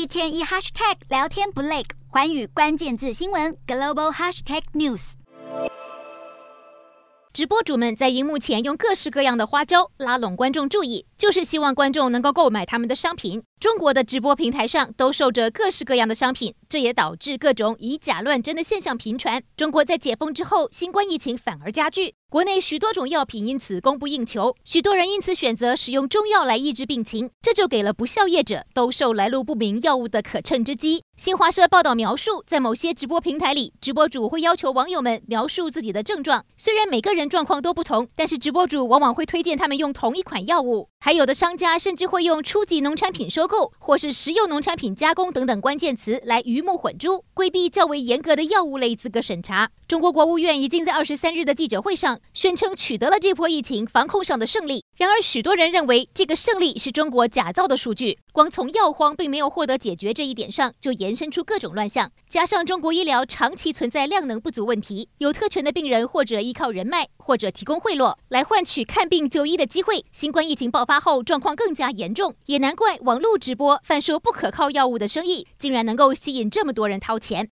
一天一 hashtag 聊天不累，环宇关键字新闻 global hashtag news。直播主们在荧幕前用各式各样的花招拉拢观众注意，就是希望观众能够购买他们的商品。中国的直播平台上都售着各式各样的商品，这也导致各种以假乱真的现象频传。中国在解封之后，新冠疫情反而加剧，国内许多种药品因此供不应求，许多人因此选择使用中药来抑制病情，这就给了不肖业者兜售来路不明药物的可乘之机。新华社报道描述，在某些直播平台里，直播主会要求网友们描述自己的症状，虽然每个人状况都不同，但是直播主往往会推荐他们用同一款药物。还有的商家甚至会用初级农产品收购或是食用农产品加工等等关键词来鱼目混珠，规避较为严格的药物类资格审查。中国国务院已经在二十三日的记者会上宣称取得了这波疫情防控上的胜利。然而，许多人认为这个胜利是中国假造的数据。光从药荒并没有获得解决这一点上，就延伸出各种乱象。加上中国医疗长期存在量能不足问题，有特权的病人或者依靠人脉，或者提供贿赂来换取看病就医的机会。新冠疫情爆发后，状况更加严重，也难怪网络直播贩售不可靠药物的生意竟然能够吸引这么多人掏钱。